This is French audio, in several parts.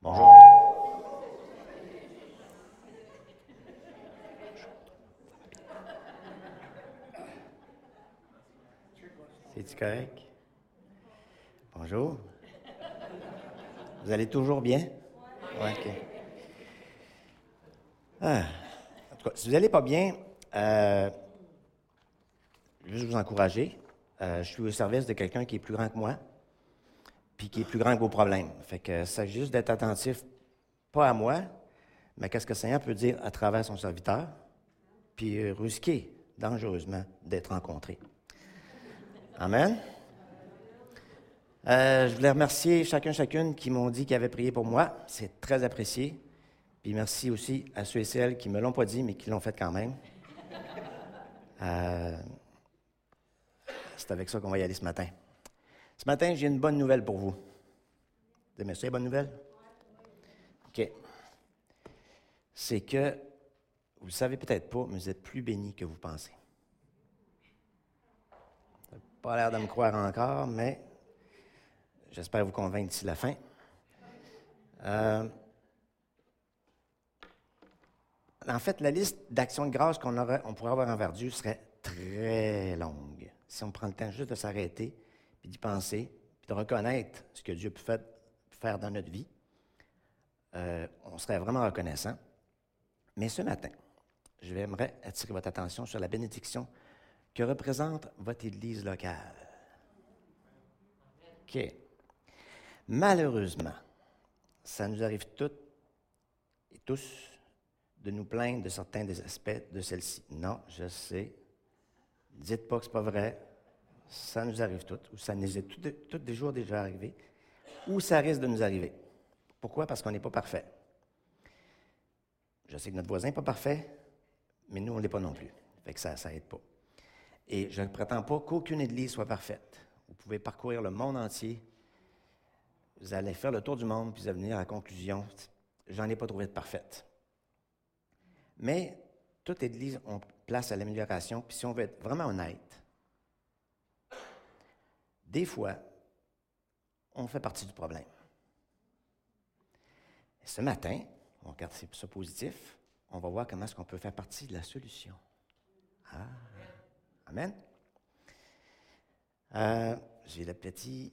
Bonjour. C'est-tu correct? Bonjour. Vous allez toujours bien? Oui, OK. Ah. En tout cas, si vous n'allez pas bien, euh, je veux juste vous encourager. Euh, je suis au service de quelqu'un qui est plus grand que moi, puis qui est plus grand que vos problèmes. Fait que ça juste d'être attentif, pas à moi, mais qu'est-ce que le Seigneur peut dire à travers son serviteur, puis euh, risquer dangereusement d'être rencontré. Amen. Euh, je voulais remercier chacun, chacune qui m'ont dit qu'ils avaient prié pour moi. C'est très apprécié. Puis merci aussi à ceux et celles qui ne me l'ont pas dit, mais qui l'ont fait quand même. Euh, c'est avec ça qu'on va y aller ce matin. Ce matin, j'ai une bonne nouvelle pour vous. Vous aimez ça, les bonnes nouvelles? OK. C'est que, vous ne le savez peut-être pas, mais vous êtes plus bénis que vous pensez. Vous n'avez pas l'air de me croire encore, mais j'espère vous convaincre d'ici la fin. Euh, en fait, la liste d'actions de grâce qu'on on pourrait avoir envers Dieu serait très longue. Si on prend le temps juste de s'arrêter, d'y penser, puis de reconnaître ce que Dieu peut faire dans notre vie, euh, on serait vraiment reconnaissant. Mais ce matin, je vais attirer votre attention sur la bénédiction que représente votre Église locale. OK. Malheureusement, ça nous arrive toutes et tous de nous plaindre de certains des aspects de celle-ci. Non, je sais. Dites pas que ce n'est pas vrai. Ça nous arrive toutes, ou ça nous est tous des jours déjà arrivé, ou ça risque de nous arriver. Pourquoi? Parce qu'on n'est pas parfait. Je sais que notre voisin n'est pas parfait, mais nous, on ne l'est pas non plus. Fait que ça n'aide pas. Et je ne prétends pas qu'aucune Église soit parfaite. Vous pouvez parcourir le monde entier. Vous allez faire le tour du monde, puis vous allez venir à la conclusion, j'en ai pas trouvé de parfaite. Mais toute Église, on place à l'amélioration. Puis si on veut être vraiment honnête, des fois, on fait partie du problème. ce matin, on regarde ça positif, on va voir comment est-ce qu'on peut faire partie de la solution. Ah, Amen. Euh, j'ai le.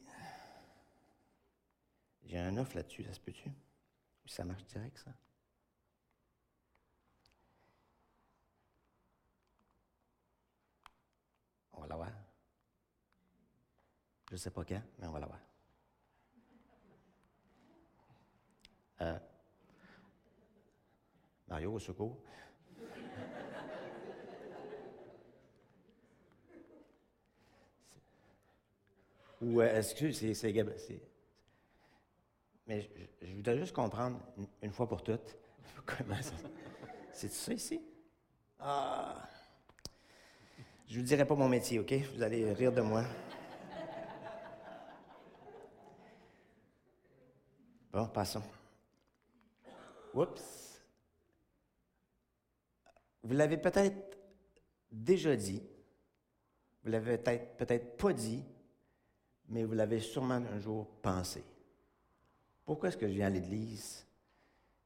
J'ai un offre là-dessus, ça se peut-tu? Ça marche direct, ça? On va l'avoir. Je ne sais pas quand, mais on va l'avoir. Euh, Mario, au secours. Ou euh, est-ce que c'est, Mais je, voudrais juste comprendre une, fois pour toutes comment ça. C'est ça ici? Ah! Je vous dirai pas mon métier, OK? Vous allez rire de moi. Bon, passons. Oups. Vous l'avez peut-être déjà dit. Vous l'avez peut-être peut-être pas dit, mais vous l'avez sûrement un jour pensé. Pourquoi est-ce que je viens à l'église?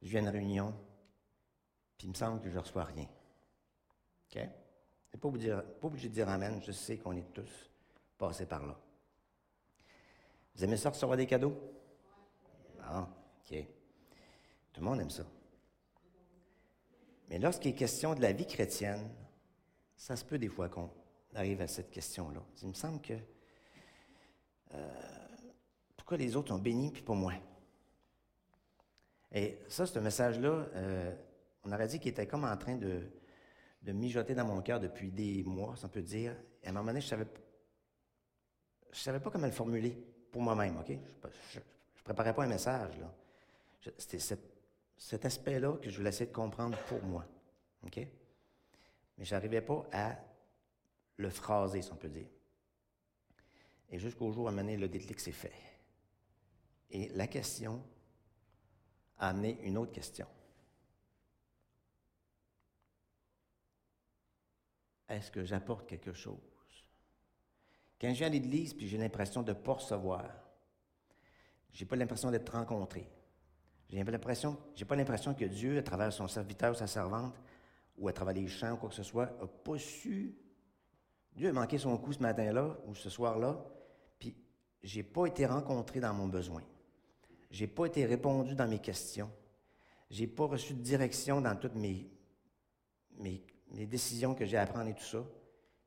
Je viens à une réunion, puis il me semble que je ne reçois rien? OK? n'est pas, pas obligé de dire Amen, je sais qu'on est tous passés par là. Vous aimez ça recevoir des cadeaux? Ah, OK. Tout le monde aime ça. Mais lorsqu'il est question de la vie chrétienne, ça se peut des fois qu'on arrive à cette question-là. Il me semble que euh, pourquoi les autres ont béni puis pas moi? Et ça, ce message-là, euh, on aurait dit qu'il était comme en train de, mijoter dans mon cœur depuis des mois, si on peut dire. Et à un moment donné, je ne savais, savais pas comment le formuler pour moi-même, OK? Ne préparais pas un message, là. C'était cet, aspect-là que je voulais essayer de comprendre pour moi, OK? Mais je n'arrivais pas à le phraser, si on peut dire. Et jusqu'au jour où, à un le déclic s'est fait. Et la question a amené une autre question. est-ce que j'apporte quelque chose? Quand je viens à l'église, puis j'ai l'impression de ne pas recevoir, j'ai pas l'impression d'être rencontré, J'ai j'ai pas l'impression que Dieu, à travers son serviteur ou sa servante, ou à travers les chants ou quoi que ce soit, n'a pas su. Dieu a manqué son coup ce matin-là ou ce soir-là, puis j'ai pas été rencontré dans mon besoin. J'ai pas été répondu dans mes questions. J'ai pas reçu de direction dans toutes mes, mes, décisions que j'ai à prendre et tout ça.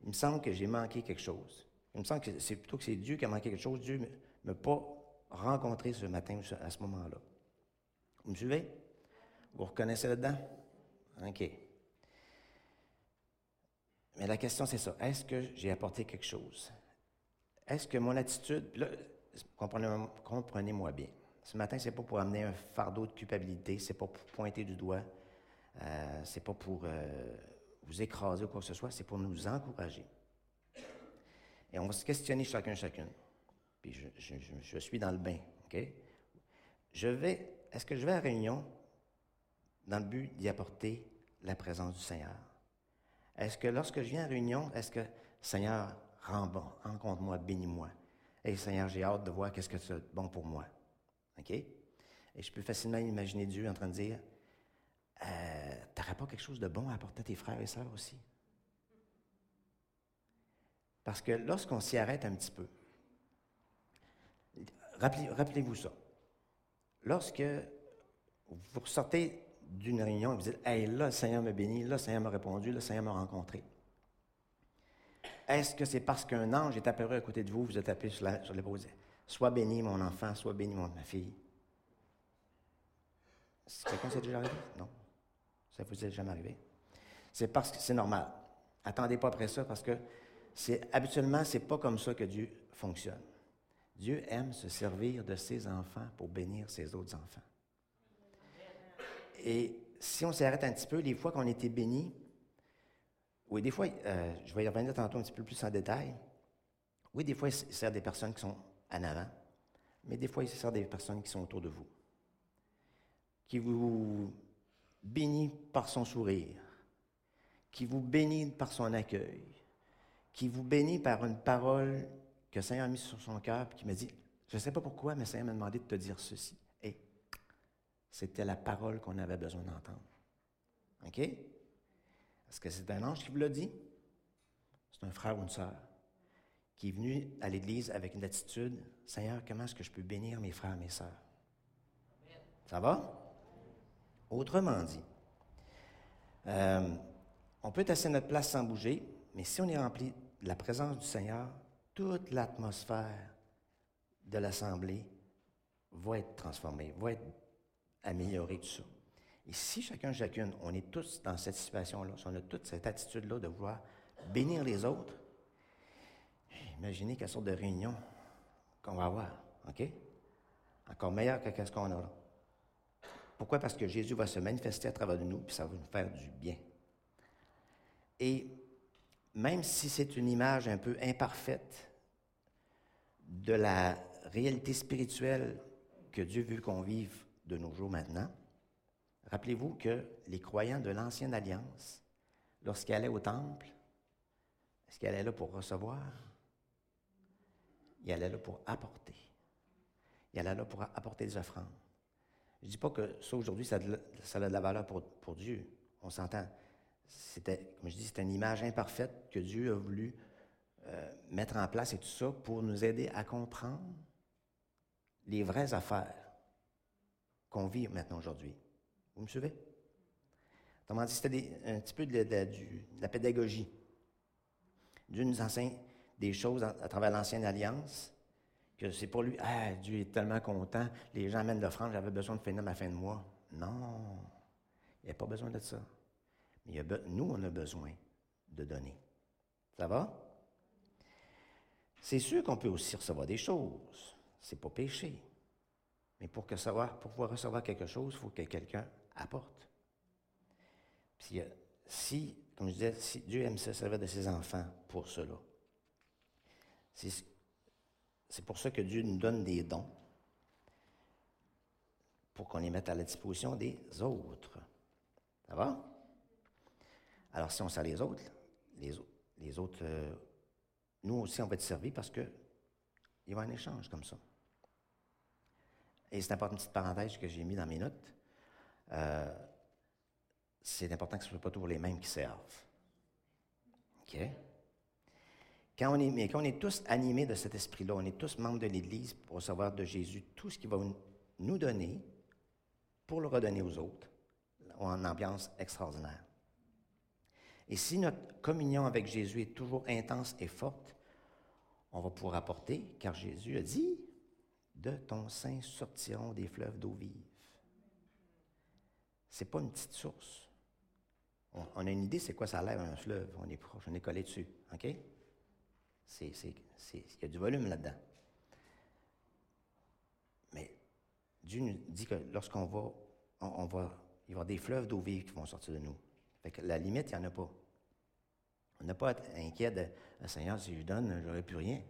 Il me semble que j'ai manqué quelque chose. Il me semble que c'est plutôt que c'est Dieu qui a manqué quelque chose. Dieu ne m'a pas rencontré ce matin à ce moment-là. Vous me suivez? Vous reconnaissez là-dedans? OK. Mais la question, c'est ça. Est-ce que j'ai apporté quelque chose? Est-ce que mon attitude, comprenez-moi bien. Ce matin, ce n'est pas pour amener un fardeau de culpabilité, c'est pas pour pointer du doigt, euh, c'est pas pour euh, vous écraser ou quoi que ce soit, c'est pour nous encourager. Et on va se questionner chacun, chacune. Puis je, je suis dans le bain, OK? Je vais, est-ce que je vais à réunion dans le but d'y apporter la présence du Seigneur? Est-ce que lorsque je viens à réunion, est-ce que Seigneur, rends bon, rencontre-moi, bénis-moi? Et Seigneur, j'ai hâte de voir qu'est-ce que c'est bon pour moi. OK? Et je peux facilement imaginer Dieu en train de dire euh, T'aurais pas quelque chose de bon à apporter à tes frères et sœurs aussi? Parce que lorsqu'on s'y arrête un petit peu, rappelez-vous ça. Lorsque vous sortez d'une réunion et vous dites Hey, là, le Seigneur m'a béni, là, le Seigneur m'a répondu, là, le Seigneur m'a rencontré. Est-ce que c'est parce qu'un ange est apparu à côté de vous, vous êtes appelé sur l'épaule Sois béni, mon enfant, sois béni, mon, ma fille? Quelqu'un s'est déjà arrivé? Non. Ça vous est jamais arrivé? C'est parce que c'est normal. Attendez pas après ça parce que c'est habituellement, c'est pas comme ça que Dieu fonctionne. Dieu aime se servir de ses enfants pour bénir ses autres enfants. Et si on s'arrête un petit peu, les fois qu'on a été bénis, oui, des fois, euh, je vais y revenir tantôt un petit peu plus en détail. Oui, des fois, il sert des personnes qui sont en avant, mais des fois, il sert des personnes qui sont autour de vous, qui vous bénit par son sourire, qui vous bénit par son accueil, qui vous bénit par une parole que le Seigneur a mise sur son cœur, et qui me dit, je ne sais pas pourquoi, mais le Seigneur m'a demandé de te dire ceci. C'était la parole qu'on avait besoin d'entendre. OK? Est-ce que c'est un ange qui vous l'a dit? C'est un frère ou une sœur qui est venu à l'Église avec une attitude, Seigneur, comment est-ce que je peux bénir mes frères et mes sœurs? Ça va? Autrement dit, euh, on peut être notre place sans bouger, mais si on est rempli de la présence du Seigneur, toute l'atmosphère de l'Assemblée va être transformée, va être améliorer tout ça. Et si chacun, chacune, on est tous dans cette situation-là, si on a toute cette attitude-là de vouloir bénir les autres, imaginez quelle sorte de réunion qu'on va avoir, OK? Encore meilleure que ce qu'on a là. Pourquoi? Parce que Jésus va se manifester à travers de nous, puis ça va nous faire du bien. Et même si c'est une image un peu imparfaite de la réalité spirituelle que Dieu veut qu'on vive de nos jours maintenant, rappelez-vous que les croyants de l'Ancienne Alliance, lorsqu'ils allaient au temple, est-ce qu'ils allaient là pour recevoir? Ils allaient là pour apporter. Ils allaient là pour apporter des offrandes. Je ne dis pas que ça, aujourd'hui, ça, a de la valeur pour, Dieu. On s'entend. C'était, comme je dis, c'est une image imparfaite que Dieu a voulu euh, mettre en place et tout ça pour nous aider à comprendre les vraies affaires qu'on vit maintenant aujourd'hui. Vous me suivez? Autrement dit, c'était un petit peu de, la pédagogie. Dieu nous enseigne des choses à, travers l'ancienne alliance, que c'est pour lui, ah, Dieu est tellement content, les gens amènent l'offrande, j'avais besoin de finir ma fin de mois. Non, il n'y a pas besoin de ça. Mais nous, on a besoin de donner. Ça va? C'est sûr qu'on peut aussi recevoir des choses. C'est pas péché. Mais pour, que savoir, pour pouvoir recevoir quelque chose, il faut que quelqu'un apporte. Puis, euh, si, comme je disais, si Dieu aime se servir de ses enfants pour cela, c'est pour ça que Dieu nous donne des dons, pour qu'on les mette à la disposition des autres. Ça va? Alors, si on sert les autres, les, autres, euh, nous aussi, on va être servis parce qu'il y a un échange comme ça. et c'est important, une petite parenthèse que j'ai mis dans mes notes, euh, c'est important que ce ne soit pas toujours les mêmes qui servent. OK? Quand on est, mais quand on est tous animés de cet esprit-là, on est tous membres de l'Église pour recevoir de Jésus tout ce qu'il va nous donner pour le redonner aux autres, en ambiance extraordinaire. Et si notre communion avec Jésus est toujours intense et forte, on va pouvoir apporter, car Jésus a dit, de ton sein sortiront des fleuves d'eau vive. Ce n'est pas une petite source. On, a une idée, c'est quoi ça l'air un fleuve? On est proche, on est collé dessus. OK? Il y a du volume là-dedans. Mais Dieu nous dit que lorsqu'on va, on, va, il y aura des fleuves d'eau vive qui vont sortir de nous. la limite, il n'y en a pas. On n'a pas être inquiet de ah, Seigneur, si je donne, je n'aurai plus rien.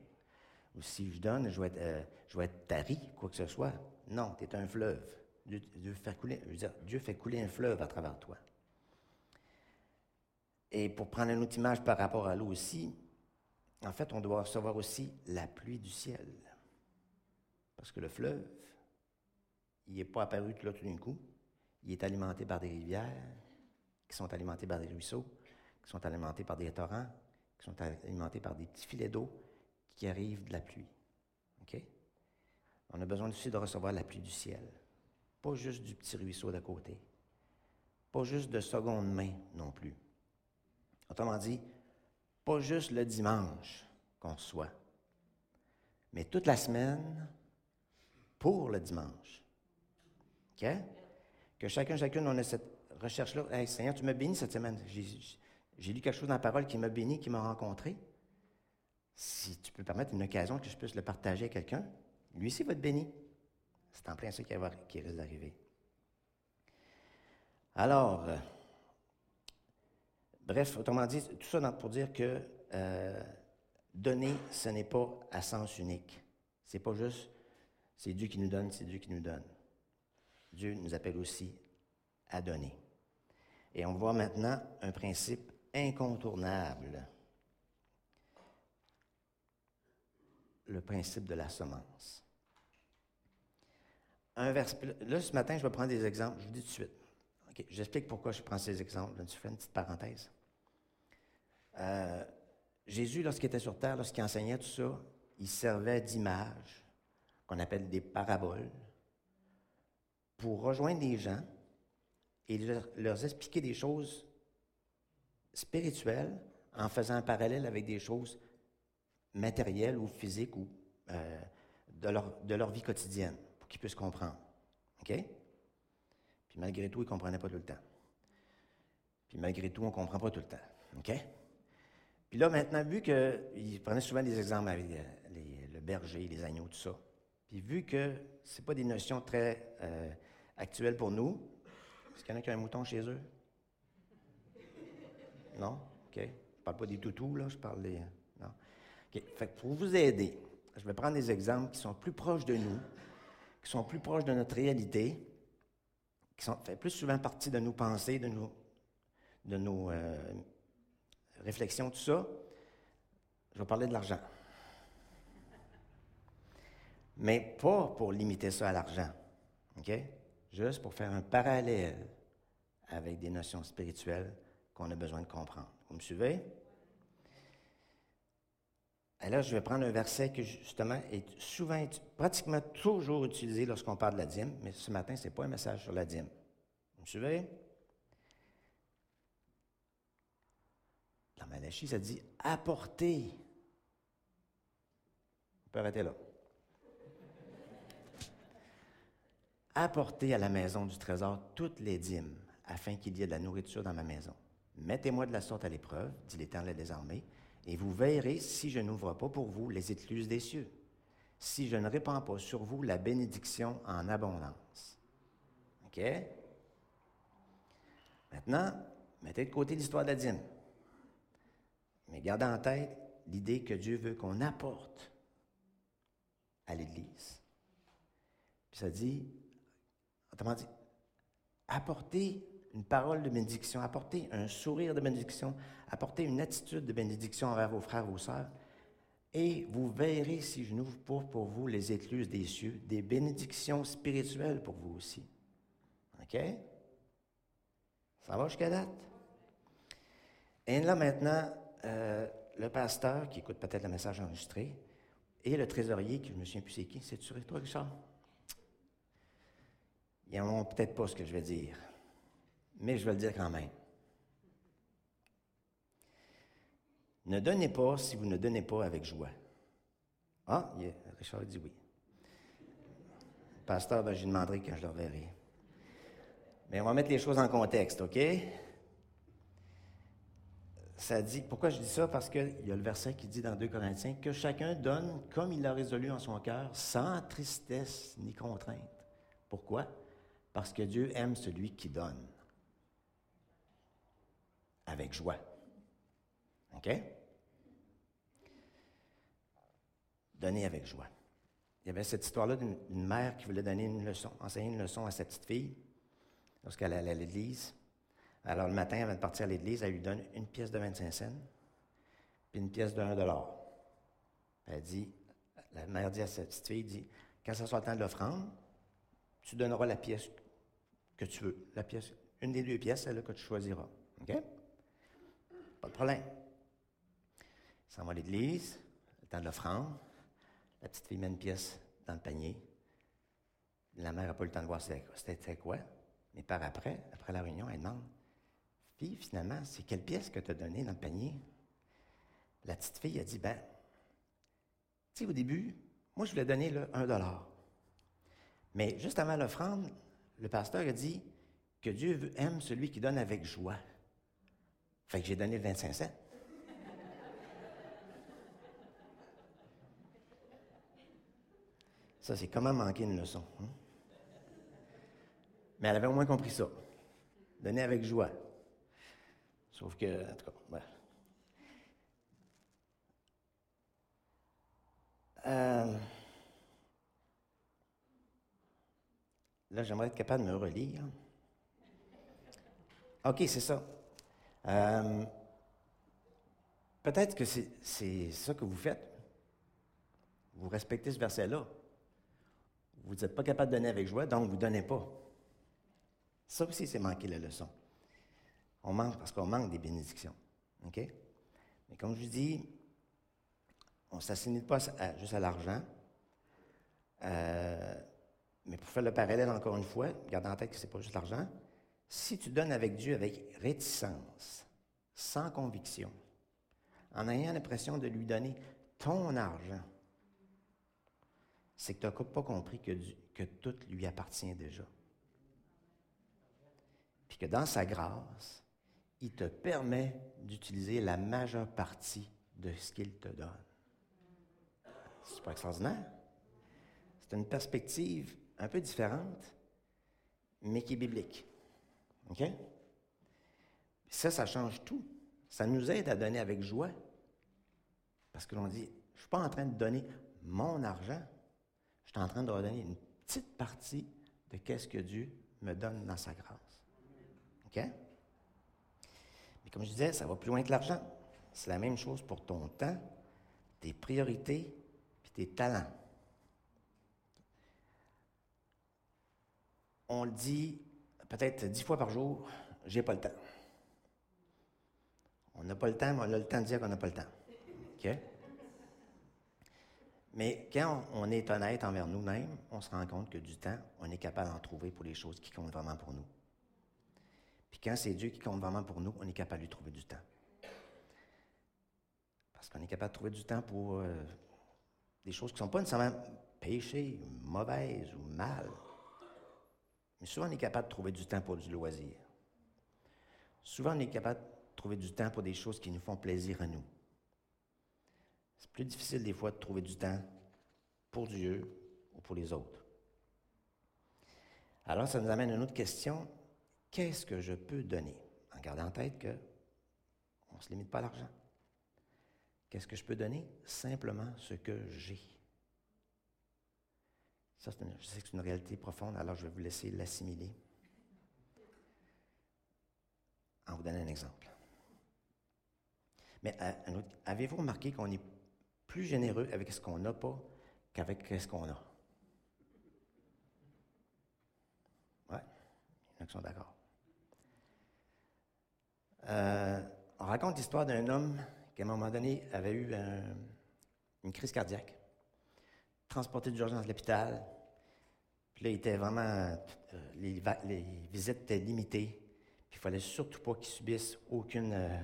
Ou si je donne, je vais être, euh, je tari, quoi que ce soit. Non, tu es un fleuve. Dieu, fait couler, Dieu fait couler un fleuve à travers toi. Et pour prendre une autre image par rapport à l'eau aussi, en fait, on doit recevoir aussi la pluie du ciel. Parce que le fleuve, il n'est pas apparu tout d'un coup. Il est alimenté par des rivières, qui sont alimentées par des ruisseaux, qui sont alimentés par des torrents, qui sont alimentés par des petits filets d'eau qui arrivent de la pluie. OK? On a besoin aussi de recevoir la pluie du ciel. Pas juste du petit ruisseau d'à côté. Pas juste de seconde main non plus. Autrement dit, pas juste le dimanche qu'on reçoit, mais toute la semaine pour le dimanche. OK? Que chacun, chacune, on ait cette recherche-là. Hey, Seigneur, tu m'as béni cette semaine. J'ai lu quelque chose dans la parole qui m'a béni, qui m'a rencontré. Si tu peux permettre une occasion que je puisse le partager à quelqu'un, lui aussi va être béni. C'est en plein ça qui, risque d'arriver. Alors, euh, bref, autrement dit, tout ça pour dire que euh, donner, ce n'est pas à sens unique. C'est pas juste, c'est Dieu qui nous donne, c'est Dieu qui nous donne. Dieu nous appelle aussi à donner. Et on voit maintenant un principe incontournable. Le principe de la semence. Un vers, là, ce matin, je vais prendre des exemples. Je vous dis tout de suite. J'explique pourquoi je prends ces exemples. Je fais une petite parenthèse. Euh, Jésus, lorsqu'il était sur terre, lorsqu'il enseignait tout ça, il servait d'images, qu'on appelle des paraboles, pour rejoindre les gens et leur expliquer des choses spirituelles en faisant un parallèle avec des choses matérielles ou physiques ou euh, de, leur, de leur vie quotidienne, pour qu'ils puissent comprendre. OK? Puis malgré tout, ils ne comprenaient pas tout le temps. Puis malgré tout, on ne comprend pas tout le temps. OK? Puis là, maintenant, vu qu'il prenait souvent des exemples avec le berger, les agneaux, tout ça, puis vu que ce pas des notions très euh, actuelles pour nous, est-ce qu'il y en a qui ont un mouton chez eux? Non? OK. Je ne parle pas des toutous, là, je parle des. Non? OK. Fait pour vous aider, je vais prendre des exemples qui sont plus proches de nous, qui sont plus proches de notre réalité, qui sont, fait plus souvent partie de nos pensées, de nos, de nos euh, réflexions, tout ça. Je vais parler de l'argent. Mais pas pour limiter ça à l'argent. OK? Juste pour faire un parallèle avec des notions spirituelles qu'on a besoin de comprendre. Vous me suivez? Là, je vais prendre un verset qui, justement, est souvent, pratiquement toujours utilisé lorsqu'on parle de la dîme, mais ce matin, ce n'est pas un message sur la dîme. Vous me suivez? Dans Malachie, ça dit apporter. On peut arrêter là. Apportez à la maison du trésor toutes les dîmes, afin qu'il y ait de la nourriture dans ma maison. Mettez-moi de la sorte à l'épreuve, dit l'Éternel des armées, et vous verrez si je n'ouvre pas pour vous les écluses des cieux, si je ne répands pas sur vous la bénédiction en abondance. OK? Maintenant, mettez de côté l'histoire de la dîme. Mais gardez en tête l'idée que Dieu veut qu'on apporte à l'Église. Puis ça dit, autrement dit, apporter une parole de bénédiction, apporter un sourire de bénédiction, apporter une attitude de bénédiction envers vos frères, vos sœurs, Et vous verrez si je n'ouvre pas pour vous les écluses des cieux, des bénédictions spirituelles pour vous aussi. OK? Ça va jusqu'à date? Et là maintenant, euh, le pasteur qui écoute peut-être le message enregistré et le trésorier, qui je me souviens plus c'est qui, c'est-tu toi, Richard? Ils n'auront peut-être pas ce que je vais dire, mais je vais le dire quand même. Ne donnez pas si vous ne donnez pas avec joie. Ah, Richard dit oui. pasteur, ben, je demanderai quand je le reverrai. Mais on va mettre les choses en contexte, OK? Ça dit, pourquoi je dis ça? Parce qu'il y a le verset qui dit dans 2 Corinthiens que chacun donne comme il l'a résolu en son cœur, sans tristesse ni contrainte. Pourquoi? Parce que Dieu aime celui qui donne avec joie. OK? Donner avec joie. Il y avait cette histoire-là d'une mère qui voulait donner une leçon, enseigner une leçon à sa petite fille lorsqu'elle allait à l'église. Alors le matin, avant de partir à l'église, elle lui donne une pièce de 25 cents, puis une pièce de 1 dollar. Elle dit, la mère dit à sa petite fille, dit, quand ça soit le temps de l'offrande, tu donneras la pièce que tu veux. La pièce, une des deux pièces, celle que tu choisiras. OK? Pas de problème. Ça s'en va à l'église, le temps de l'offrande. La petite fille met une pièce dans le panier. La mère n'a pas eu le temps de voir c'était quoi? Mais par après, après la réunion, elle demande Fille, finalement, c'est quelle pièce que tu as donnée dans le panier La petite fille a dit Ben, tu sais, au début, moi, je voulais donner là, un dollar. Mais juste avant l'offrande, le pasteur a dit que Dieu aime celui qui donne avec joie. Fait que j'ai donné 25 cents. Ça, c'est comment manquer une leçon. Hein? Mais elle avait au moins compris ça. Donner avec joie. Sauf que, en tout cas, euh, là, j'aimerais être capable de me relire. OK, c'est ça. Euh, peut-être que c'est ça que vous faites. Vous respectez ce verset-là. Vous n'êtes pas capable de donner avec joie, donc vous ne donnez pas. Ça aussi, c'est manquer la leçon. On manque parce qu'on manque des bénédictions. OK? Mais comme je vous dis, on ne s'assimile pas juste à l'argent. Euh, mais pour faire le parallèle encore une fois, garde en tête que ce n'est pas juste l'argent. Si tu donnes avec Dieu avec réticence, sans conviction, en ayant l'impression de lui donner ton argent, c'est que tu n'as pas compris que, tout lui appartient déjà puis que dans sa grâce, il te permet d'utiliser la majeure partie de ce qu'il te donne. C'est pas extraordinaire? C'est une perspective un peu différente, mais qui est biblique. OK? Ça, ça change tout. Ça nous aide à donner avec joie. Parce que l'on dit, je ne suis pas en train de donner mon argent, je suis en train de redonner une petite partie de qu'est-ce que Dieu me donne dans sa grâce. OK? Mais comme je disais, ça va plus loin que l'argent. C'est la même chose pour ton temps, tes priorités puis tes talents. On le dit peut-être dix fois par jour, j'ai pas le temps. On n'a pas le temps, mais on a le temps de dire qu'on n'a pas le temps. OK? Mais quand on est honnête envers nous-mêmes, on se rend compte que du temps, on est capable d'en trouver pour les choses qui comptent vraiment pour nous. Puis quand c'est Dieu qui compte vraiment pour nous, on est capable de lui trouver du temps. Parce qu'on est capable de trouver du temps pour euh, des choses qui ne sont pas nécessairement péchées, mauvaises ou mal. Mais souvent, on est capable de trouver du temps pour du loisir. Souvent, on est capable de trouver du temps pour des choses qui nous font plaisir à nous. C'est plus difficile des fois de trouver du temps pour Dieu ou pour les autres. Alors, ça nous amène à une autre question qu'est-ce que je peux donner? En gardant en tête qu'on ne se limite pas à l'argent. Qu'est-ce que je peux donner? Simplement ce que j'ai. Ça, je sais que c'est une réalité profonde, alors je vais vous laisser l'assimiler en vous donnant un exemple. Mais euh, avez-vous remarqué qu'on est plus généreux avec ce qu'on n'a pas qu'avec ce qu'on a? Ouais, il y en a qui sont d'accord. Euh, on raconte l'histoire d'un homme qui, à un moment donné, avait eu une crise cardiaque, transporté d'urgence à l'hôpital. Puis là, il était vraiment. Euh, les, visites étaient limitées. Puis il fallait surtout pas qu'il subisse aucune. Euh,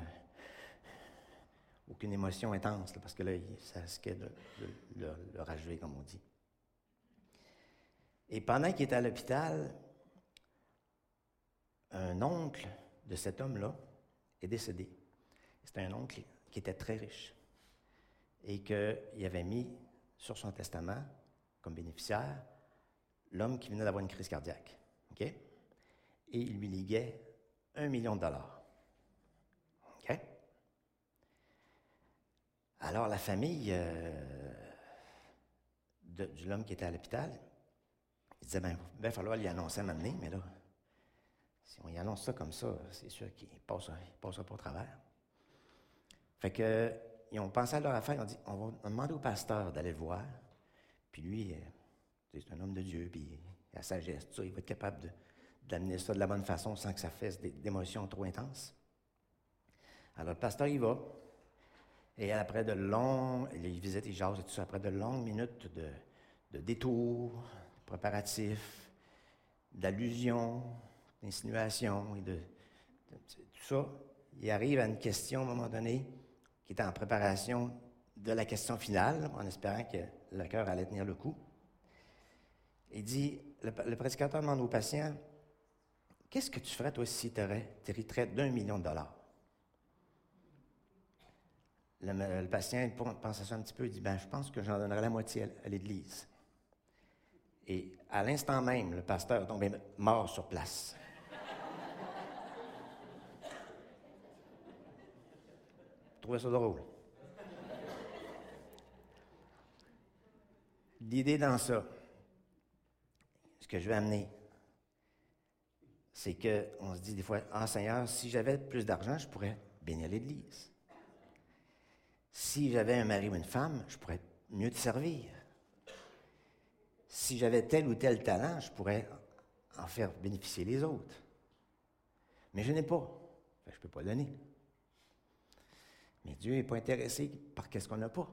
aucune émotion intense, parce que là, ça risquait de, le, le, comme on dit. Et pendant qu'il était à l'hôpital, un oncle de cet homme-là est décédé. C'était un oncle qui était très riche et qu'il avait mis sur son testament comme bénéficiaire l'homme qui venait d'avoir une crise cardiaque. Et il lui liguait un million de dollars. Alors, la famille euh, de, l'homme qui était à l'hôpital, il disait, ben, il va falloir lui annoncer un mais là, si on y annonce ça comme ça, c'est sûr qu'il ne passera, pas au travers. Fait que, ils ont pensé à leur affaire, ils ont dit, on va demander au pasteur d'aller le voir, puis lui, euh, c'est un homme de Dieu, puis il a la sagesse, il va être capable d'amener ça de la bonne façon sans que ça fasse des, émotions trop intenses. Alors, le pasteur y va, et après de longues, il visite, il jase et tout ça, après de longues minutes de, de détours, de préparatifs, d'allusions, d'insinuations et de, tout ça, il arrive à une question à un moment donné qui est en préparation de la question finale, en espérant que le cœur allait tenir le coup. Il dit, le, prédicateur demande au patient, qu'est-ce que tu ferais toi si tu hériterais d'un million de dollars? Le, patient pense à ça un petit peu, il dit, ben, je pense que j'en donnerai la moitié à, l'Église. Et à l'instant même, le pasteur tombé mort sur place. Trouvez ça drôle. L'idée dans ça, ce que je vais amener, c'est qu'on se dit des fois, ah Seigneur, si j'avais plus d'argent, je pourrais bénir l'Église. Si j'avais un mari ou une femme, je pourrais mieux te servir. Si j'avais tel ou tel talent, je pourrais en faire bénéficier les autres. Mais je n'ai pas. je ne peux pas donner. Mais Dieu n'est pas intéressé par qu'est-ce qu'on n'a pas.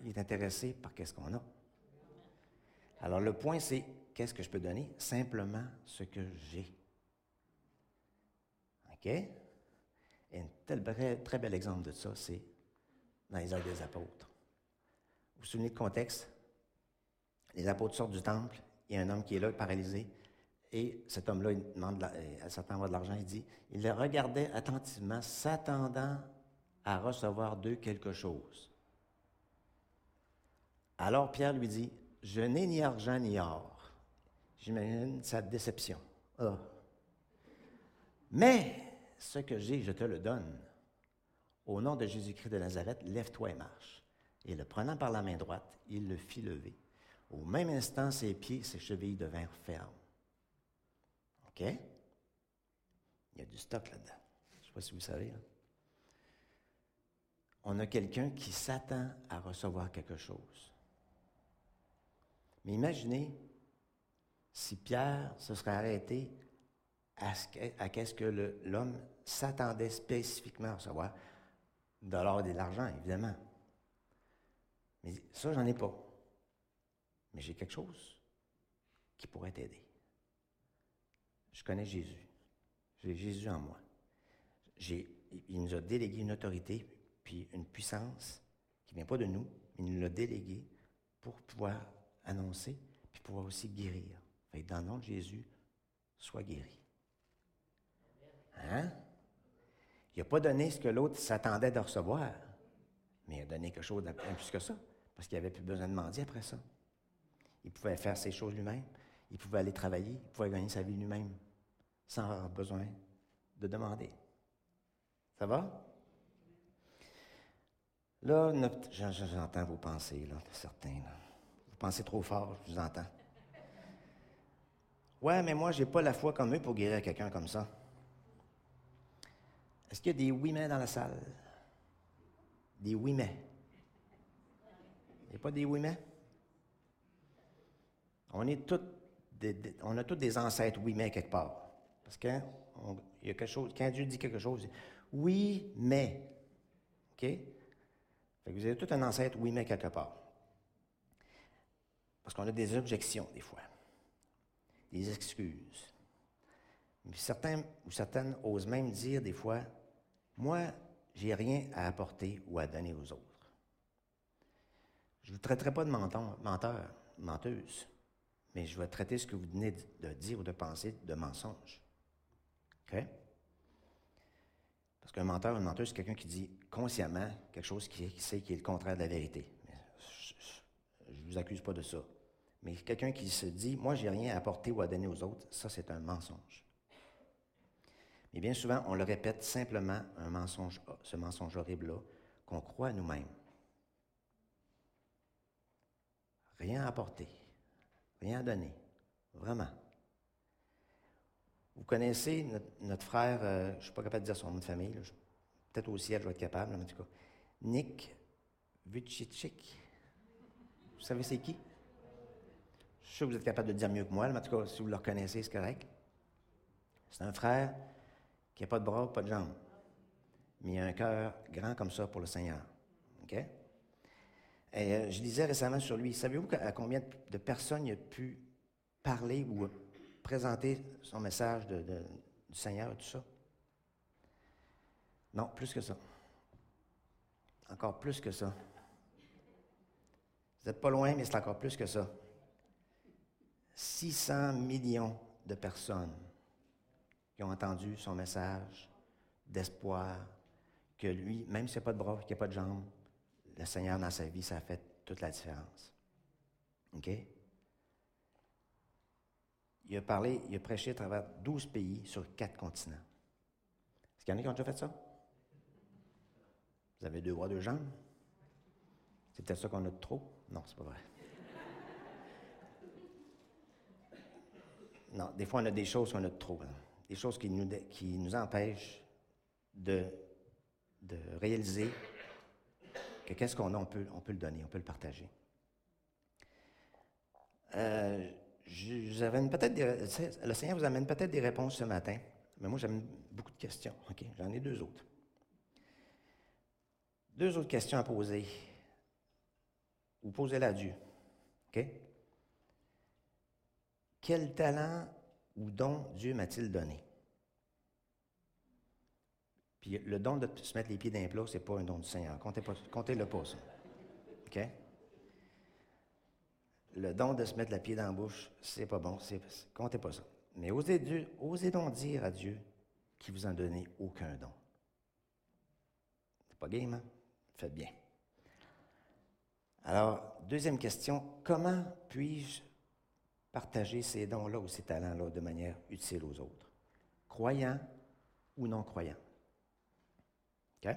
Il est intéressé par qu'est-ce qu'on a. Alors le point, c'est qu'est-ce que je peux donner? Simplement ce que j'ai. OK? Et un tel, très bel exemple de ça, c'est dans les heures des apôtres. Vous vous souvenez du contexte? Les apôtres sortent du temple, il y a un homme qui est là, paralysé, et cet homme-là, il demande, de l'argent, il dit, il le regardait attentivement, s'attendant à recevoir d'eux quelque chose. Alors Pierre lui dit, je n'ai ni argent ni or. J'imagine sa déception. Ah. Mais ce que j'ai, je te le donne. Au nom de Jésus-Christ de Nazareth, lève-toi et marche. Et le prenant par la main droite, il le fit lever. Au même instant, ses pieds, ses chevilles devinrent fermes. OK? Il y a du stock là-dedans. Je ne sais pas si vous savez. On a quelqu'un qui s'attend à recevoir quelque chose. Mais imaginez si Pierre se serait arrêté à, ce que l'homme s'attendait spécifiquement à recevoir? De l'or et de l'argent, évidemment. Mais ça, j'en ai pas. Mais j'ai quelque chose qui pourrait t'aider. Je connais Jésus. J'ai Jésus en moi. il nous a délégué une autorité puis une puissance qui ne vient pas de nous, mais il nous l'a délégué pour pouvoir annoncer, puis pouvoir aussi guérir. Dans le nom de Jésus, sois guéri. Hein? Il n'a pas donné ce que l'autre s'attendait de recevoir, mais il a donné quelque chose de plus que ça, parce qu'il n'avait plus besoin de mendier après ça. Il pouvait faire ses choses lui-même, il pouvait aller travailler, il pouvait gagner sa vie lui-même, sans avoir besoin de demander. Ça va? Là, j'entends vos pensées, là, certains. Vous pensez trop fort, je vous entends. Ouais, mais moi, j'ai pas la foi comme eux pour guérir quelqu'un comme ça. Est-ce qu'il y a des oui-mais dans la salle? Des oui-mais. Il n'y a pas des oui mais? On on a tous des ancêtres oui mais quelque part. Parce que il y a quelque chose, quand Dieu dit quelque chose, oui mais. OK? Vous avez tout un ancêtre oui mais quelque part. Parce qu'on a des objections des fois, des excuses. certains ou certaines osent même dire des fois, moi, j'ai rien à apporter ou à donner aux autres. Je ne vous traiterai pas de menteur, menteur, menteuse, mais je vais traiter ce que vous venez de dire ou de penser de mensonge. OK? Parce qu'un menteur une menteuse, c'est quelqu'un qui dit consciemment quelque chose qui, sait qui est le contraire de la vérité. je ne vous accuse pas de ça. Mais quelqu'un qui se dit, moi, j'ai rien à apporter ou à donner aux autres, ça, c'est un mensonge. Mais bien souvent, on le répète simplement, un mensonge, ce mensonge horrible-là, qu'on croit à nous-mêmes. Rien à apporter, rien à donner, vraiment. Vous connaissez notre, frère, euh, je ne suis pas capable de dire son nom de famille, peut-être aussi elle, je vais être capable, mais en tout cas, Nick Vucic. Vous savez c'est qui? Je suis sûr que vous êtes capable de dire mieux que moi, mais en tout cas, si vous le reconnaissez, c'est correct. C'est un frère qui n'a pas de bras, pas de jambes, mais il a un cœur grand comme ça pour le Seigneur. Euh, je disais récemment sur lui, savez-vous à combien de personnes il a pu parler ou présenter son message du Seigneur et tout ça? Non, plus que ça. Encore plus que ça. Vous n'êtes pas loin, mais c'est encore plus que ça. 600 millions de personnes qui ont entendu son message d'espoir, que lui, même s'il n'a pas de bras, qu'il n'a pas de jambes, le Seigneur dans sa vie, ça a fait toute la différence. OK? Il a parlé, il a prêché à travers 12 pays sur quatre continents. Est-ce qu'il y en a qui ont déjà fait ça? Vous avez deux bras, deux jambes? C'est peut-être ça qu'on a de trop? Non, c'est pas vrai. Non, des fois, on a des choses qu'on a de trop. Des choses qui nous, qui nous empêchent de, de réaliser que qu'est-ce qu'on a, on peut, on peut le donner, on peut le partager. Euh, peut-être le Seigneur vous amène peut-être des réponses ce matin, mais moi, j'amène beaucoup de questions. OK? J'en ai deux autres. Deux autres questions à poser. Vous posez-la à Dieu. OK? Quel talent ou don Dieu m'a-t-il donné? Puis le don de se mettre les pieds d'un plat, ce n'est pas un don du Seigneur. Comptez-le pas, ça. OK? Le don de se mettre le pied dans la bouche, c'est pas bon. comptez pas ça. Mais osez, Dieu, osez donc dire à Dieu qu'il vous en donné aucun don. C'est pas game, hein? Faites bien. Alors, deuxième question, comment puis-je partager ces dons-là ou ces talents-là de manière utile aux autres, croyants ou non croyants. OK?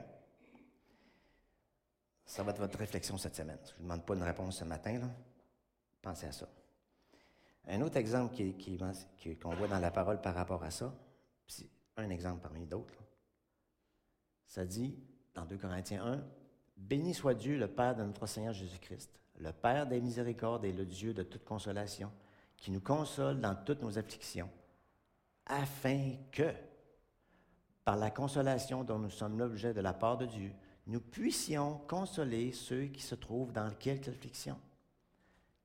Ça va être votre réflexion cette semaine. Je ne vous demande pas une réponse ce matin. Là. Pensez à ça. Un autre exemple qu'on voit dans la parole par rapport à ça, un exemple parmi d'autres, ça dit dans 2 Corinthiens 1, Béni soit Dieu, le Père de notre Seigneur Jésus-Christ, le Père des miséricordes et le Dieu de toute consolation, qui nous console dans toutes nos afflictions, afin que, par la consolation dont nous sommes l'objet de la part de Dieu, nous puissions consoler ceux qui se trouvent dans quelque affliction.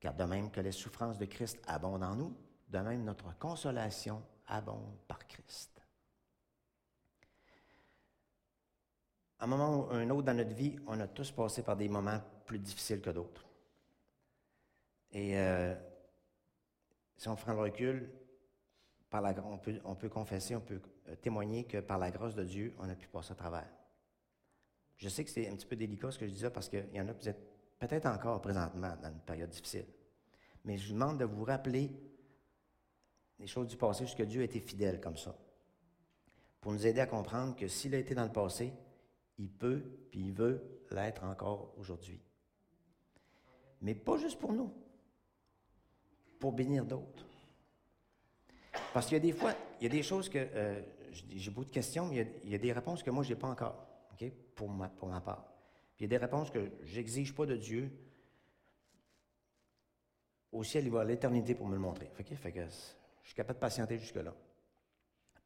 Car de même que les souffrances de Christ abondent en nous, de même notre consolation abonde par Christ. À un moment ou un autre dans notre vie, on a tous passé par des moments plus difficiles que d'autres. Et euh, si on prend le recul, par la, on, peut, on peut confesser, on peut euh, témoigner que par la grâce de Dieu, on a pu passer à travers. Je sais que c'est un petit peu délicat ce que je dis ça parce qu'il y en a vous êtes peut-être encore présentement dans une période difficile. Mais je vous demande de vous rappeler les choses du passé, jusqu'à Dieu a été fidèle comme ça. Pour nous aider à comprendre que s'il a été dans le passé, il peut, puis il veut l'être encore aujourd'hui. Mais pas juste pour nous pour bénir d'autres. Parce qu'il y a des fois, il y a des choses que, euh, j'ai beaucoup de questions, mais il y, a, des réponses que moi, je n'ai pas encore, pour, ma, pour ma part. Puis il y a des réponses que j'exige pas de Dieu, au ciel, il va à l'éternité pour me le montrer. Fait que, je suis capable de patienter jusque-là.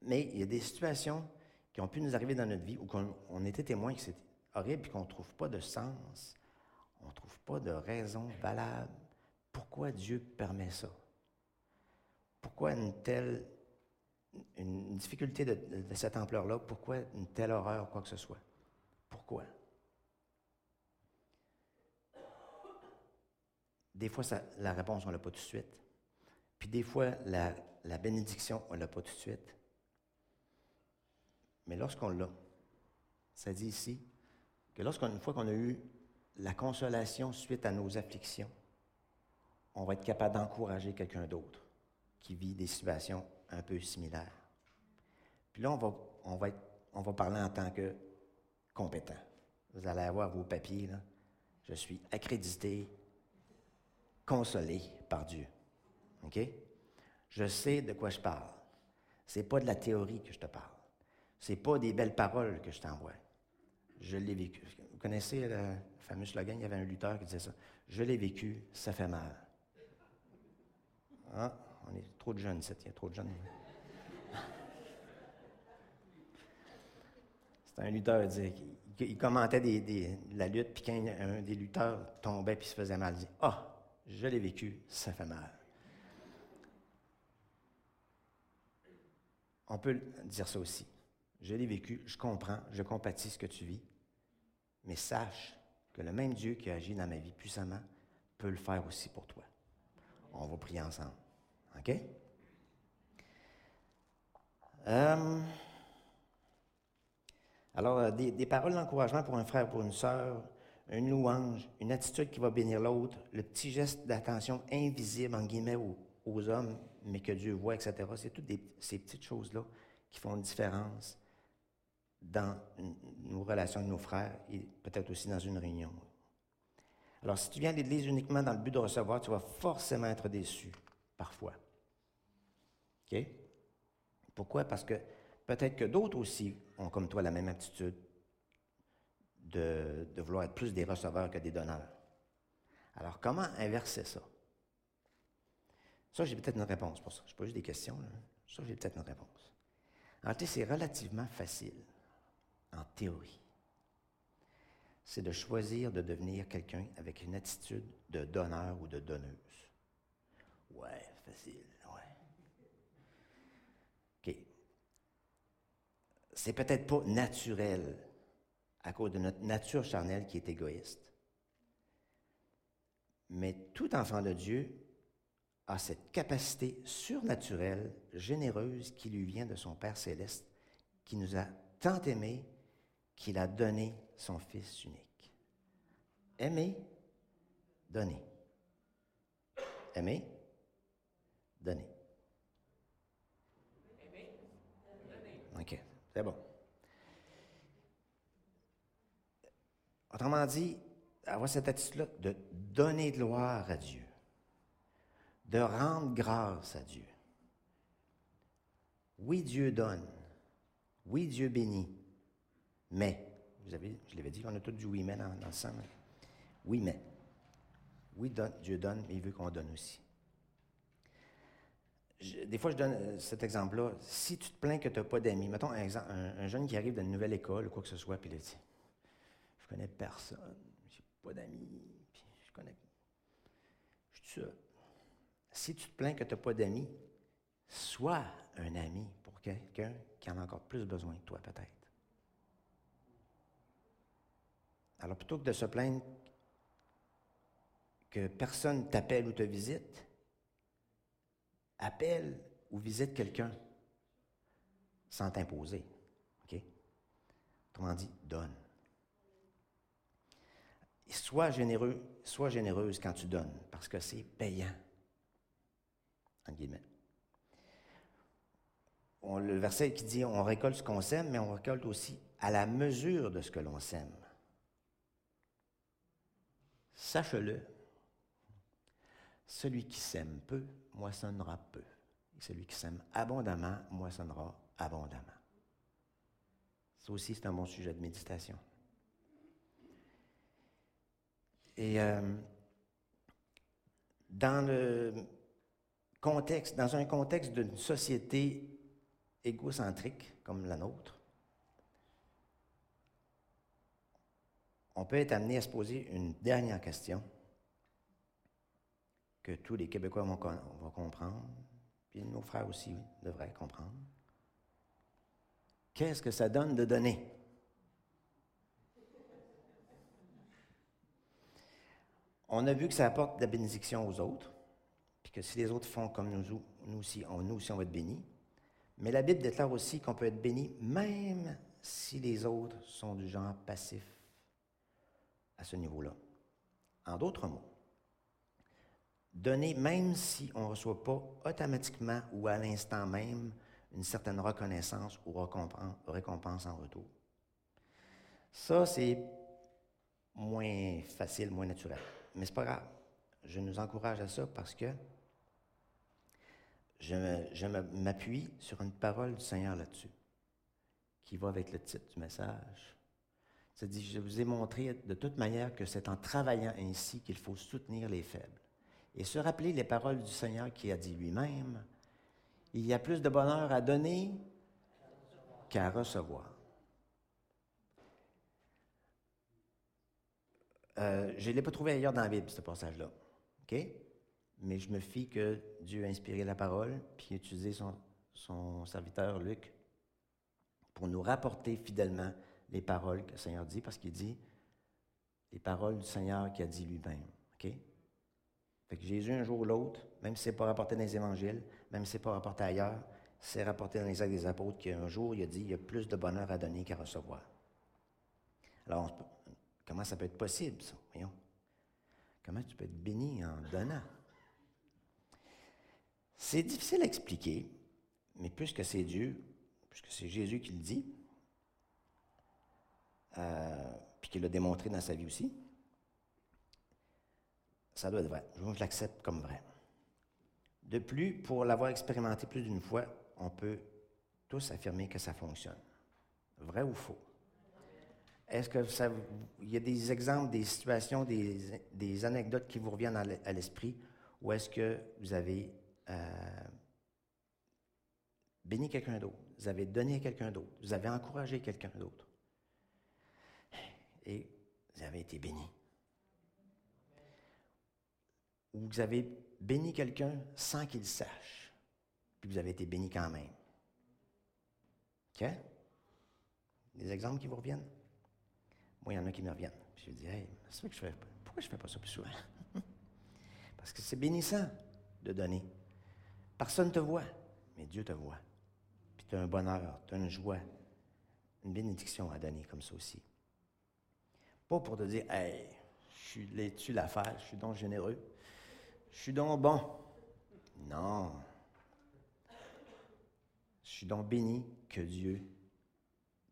Mais il y a des situations qui ont pu nous arriver dans notre vie où on, était témoin que c'est horrible et qu'on ne trouve pas de sens, on ne trouve pas de raison valable. Pourquoi Dieu permet ça? Pourquoi une telle une difficulté de, cette ampleur-là? Pourquoi une telle horreur, quoi que ce soit? Pourquoi? Des fois, la réponse, on ne l'a pas tout de suite. Puis des fois, la, bénédiction, on ne l'a pas tout de suite. Mais lorsqu'on l'a, ça dit ici que lorsqu'une fois qu'on a eu la consolation suite à nos afflictions, on va être capable d'encourager quelqu'un d'autre qui vit des situations un peu similaires. Puis là, on va, on va, on va parler en tant que compétent. Vous allez avoir vos papiers, là. Je suis accrédité, consolé par Dieu. OK? Je sais de quoi je parle. Ce n'est pas de la théorie que je te parle. Ce n'est pas des belles paroles que je t'envoie. Je l'ai vécu. Vous connaissez le fameux slogan, il y avait un lutteur qui disait ça. Je l'ai vécu, ça fait mal. Ah, on est trop de jeunes, il y a trop de jeunes. C'était un lutteur, il, commentait la lutte, puis quand un des lutteurs tombait puis se faisait mal, il dit Ah, je l'ai vécu, ça fait mal. On peut dire ça aussi. Je l'ai vécu, je comprends, je compatis ce que tu vis, mais sache que le même Dieu qui a agi dans ma vie puissamment peut le faire aussi pour toi. On va prier ensemble. OK? Euh, alors, euh, des, des paroles d'encouragement pour un frère, pour une sœur, une louange, une attitude qui va bénir l'autre, le petit geste d'attention invisible, en guillemets, aux, hommes, mais que Dieu voit, etc. C'est toutes ces petites choses-là qui font une différence dans nos relations avec nos frères et peut-être aussi dans une réunion. Alors, si tu viens à l'Église uniquement dans le but de recevoir, tu vas forcément être déçu, parfois. OK? Pourquoi? Parce que peut-être que d'autres aussi ont comme toi la même attitude de, vouloir être plus des receveurs que des donneurs. Alors, comment inverser ça? Ça, j'ai peut-être une réponse pour ça. Je pas juste des questions. Ça, j'ai peut-être une réponse. En réalité, c'est relativement facile, en théorie. C'est de choisir de devenir quelqu'un avec une attitude de donneur ou de donneuse. Ouais, facile, ouais. OK. C'est peut-être pas naturel à cause de notre nature charnelle qui est égoïste. Mais tout enfant de Dieu a cette capacité surnaturelle, généreuse, qui lui vient de son Père céleste, qui nous a tant aimés qu'il a donné son Fils unique. Aimer, donner. Aimer, donner. OK, c'est bon. Autrement dit, avoir cette attitude-là de donner gloire à Dieu, de rendre grâce à Dieu. Oui, Dieu donne. Oui, Dieu bénit. Mais, vous avez, je l'avais dit, on a tout du oui, mais dans, le sang. Oui, mais. Oui, Dieu donne, mais il veut qu'on donne aussi. des fois, je donne euh, cet exemple-là. Si tu te plains que tu n'as pas d'amis, mettons un, un, jeune qui arrive d'une nouvelle école ou quoi que ce soit, puis il dit connais personne, j'ai pas d'amis, je connais. Je suis seul. Si tu te plains que tu n'as pas d'amis, sois un ami pour quelqu'un qui en a encore plus besoin que toi, peut-être. Alors, plutôt que de se plaindre que personne t'appelle ou te visite, appelle ou visite quelqu'un sans t'imposer. OK? Autrement dit, donne sois généreux, sois généreuse quand tu donnes, parce que c'est payant. En guillemets. le verset qui dit on récolte ce qu'on sème, mais on récolte aussi à la mesure de ce que l'on sème. Sache-le, celui qui sème peu moissonnera peu. Et celui qui sème abondamment moissonnera abondamment. Ça aussi, c'est un bon sujet de méditation. Et euh, dans le contexte, dans un contexte d'une société égocentrique comme la nôtre, on peut être amené à se poser une dernière question que tous les Québécois vont, comprendre, puis nos frères aussi devraient comprendre. Qu'est-ce que ça donne de donner? On a vu que ça apporte de la bénédiction aux autres, puis que si les autres font comme nous, nous aussi, nous aussi, on va être bénis. Mais la Bible déclare aussi qu'on peut être béni même si les autres sont du genre passif à ce niveau-là. En d'autres mots, donner même si on ne reçoit pas automatiquement ou à l'instant même une certaine reconnaissance ou récompense en retour. Ça, c'est moins facile, moins naturel. Mais ce n'est pas grave. Je nous encourage à ça parce que je, m'appuie sur une parole du Seigneur là-dessus, qui va avec le titre du message. C'est-à-dire, je vous ai montré de toute manière que c'est en travaillant ainsi qu'il faut soutenir les faibles. Et se rappeler les paroles du Seigneur qui a dit lui-même, il y a plus de bonheur à donner qu'à recevoir. Euh, je ne l'ai pas trouvé ailleurs dans la Bible, ce passage-là. OK? Mais je me fie que Dieu a inspiré la parole, puis a utilisé son, serviteur Luc pour nous rapporter fidèlement les paroles que le Seigneur dit, parce qu'il dit les paroles du Seigneur qui a dit lui-même. OK? Fait que Jésus, un jour ou l'autre, même si ce n'est pas rapporté dans les évangiles, même si ce n'est pas rapporté ailleurs, c'est rapporté dans les actes des apôtres qu'un jour, il a dit il y a plus de bonheur à donner qu'à recevoir. Alors, comment ça peut être possible, ça? Voyons? Comment tu peux être béni en donnant? C'est difficile à expliquer, mais puisque c'est Dieu, puisque c'est Jésus qui le dit, euh, puis qu'il l'a démontré dans sa vie aussi, ça doit être vrai. Je l'accepte comme vrai. De plus, pour l'avoir expérimenté plus d'une fois, on peut tous affirmer que ça fonctionne. Vrai ou faux? Est-ce que ça, il y a des exemples, des situations, des, anecdotes qui vous reviennent à l'esprit, ou est-ce que vous avez euh, béni quelqu'un d'autre, vous avez donné à quelqu'un d'autre, vous avez encouragé quelqu'un d'autre, et vous avez été béni? où vous avez béni quelqu'un sans qu'il sache, puis vous avez été béni quand même? OK? Des exemples qui vous reviennent? Moi, il y en a qui me reviennent. je me dis, hey, c'est que je fais, pourquoi je ne fais pas ça plus souvent? Parce que c'est bénissant de donner. Personne ne te voit, mais Dieu te voit. Puis tu as un bonheur, tu as une joie, une bénédiction à donner comme ça aussi. Pas pour te dire, hey, je suis tu l'affaire, je suis donc généreux. Je suis donc bon. Non. Je suis donc béni que Dieu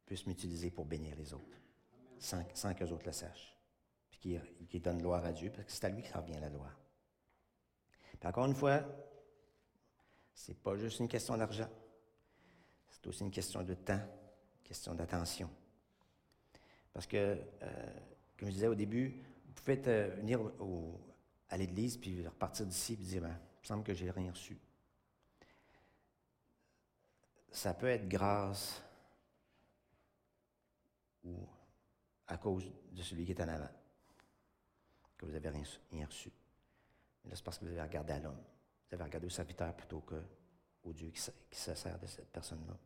puisse m'utiliser pour bénir les autres, sans, sans que les autres le sachent. Puis qu'il donne gloire à Dieu, parce que c'est à lui que ça revient la gloire. Puis encore une fois, ce n'est pas juste une question d'argent. C'est aussi une question de temps, une question d'attention. Parce que, euh, comme je disais au début, vous pouvez euh, venir à l'église, puis repartir d'ici, puis dire, ben, il me semble que j'ai rien reçu. Ça peut être grâce ou à cause de celui qui est en avant, que vous n'avez rien, reçu. Mais là, c'est parce que vous avez regardé à l'homme. Vous avez regardé au serviteur plutôt qu'au Dieu qui, se sert de cette personne-là.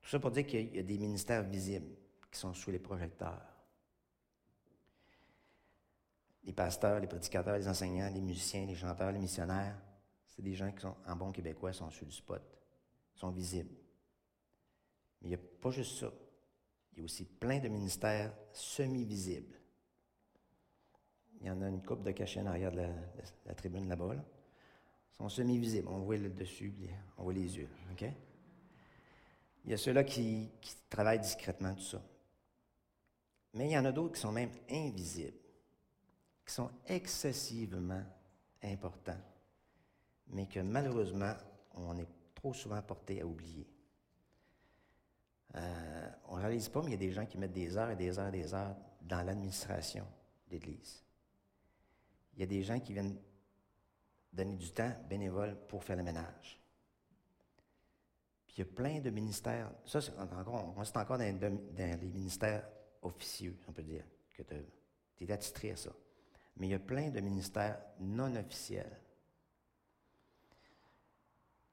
Tout ça pour dire qu'il y a des ministères visibles qui sont sous les projecteurs les pasteurs, les prédicateurs, les enseignants, les musiciens, les chanteurs, les missionnaires, c'est des gens qui sont, en bon québécois, sont sur le spot, sont visibles. Mais il n'y a pas juste ça. Il y a aussi plein de ministères semi-visibles. Il y en a une coupe de cachets en arrière de la, tribune là-bas. Ils sont semi-visibles. On voit le dessus, on voit les yeux. Il y a ceux-là qui travaillent discrètement, tout ça. Mais il y en a d'autres qui sont même invisibles qui sont excessivement importants, mais que malheureusement, on est trop souvent porté à oublier. Euh, on ne réalise pas, mais il y a des gens qui mettent des heures et des heures et des heures dans l'administration d'Église. Il y a des gens qui viennent donner du temps bénévole pour faire le ménage. Puis il y a plein de ministères, ça, c'est encore, on, c'est encore dans, dans, les ministères officieux, on peut dire, que tu es attitré à ça. Mais il y a plein de ministères non officiels.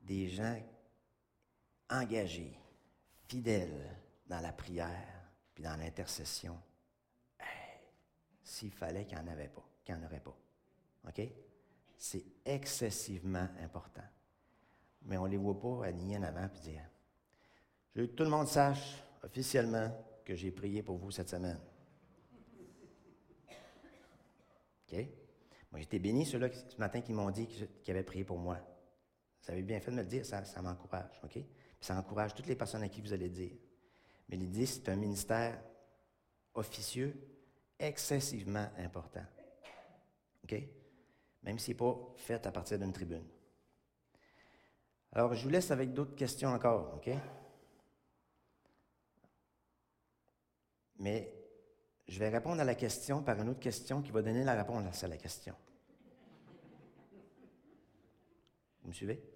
Des gens engagés, fidèles dans la prière, puis dans l'intercession. S'il fallait qu'il n'y en avait pas, qu'il n'y en aurait pas. OK? C'est excessivement important. Mais on ne les voit pas aligner en avant et dire Je veux que tout le monde sache officiellement que j'ai prié pour vous cette semaine. OK? Moi, j'étais béni, ceux-là, ce matin, qui m'ont dit qu'ils avaient prié pour moi. Vous avez bien fait de me le dire, ça, ça m'encourage, OK? Ça encourage toutes les personnes à qui vous allez dire. Mais l'idée, c'est un ministère officieux, excessivement important. OK? Même s'il n'est pas fait à partir d'une tribune. Alors, je vous laisse avec d'autres questions encore, OK? Mais je vais répondre à la question par une autre question qui va donner la réponse à la question. Vous me suivez?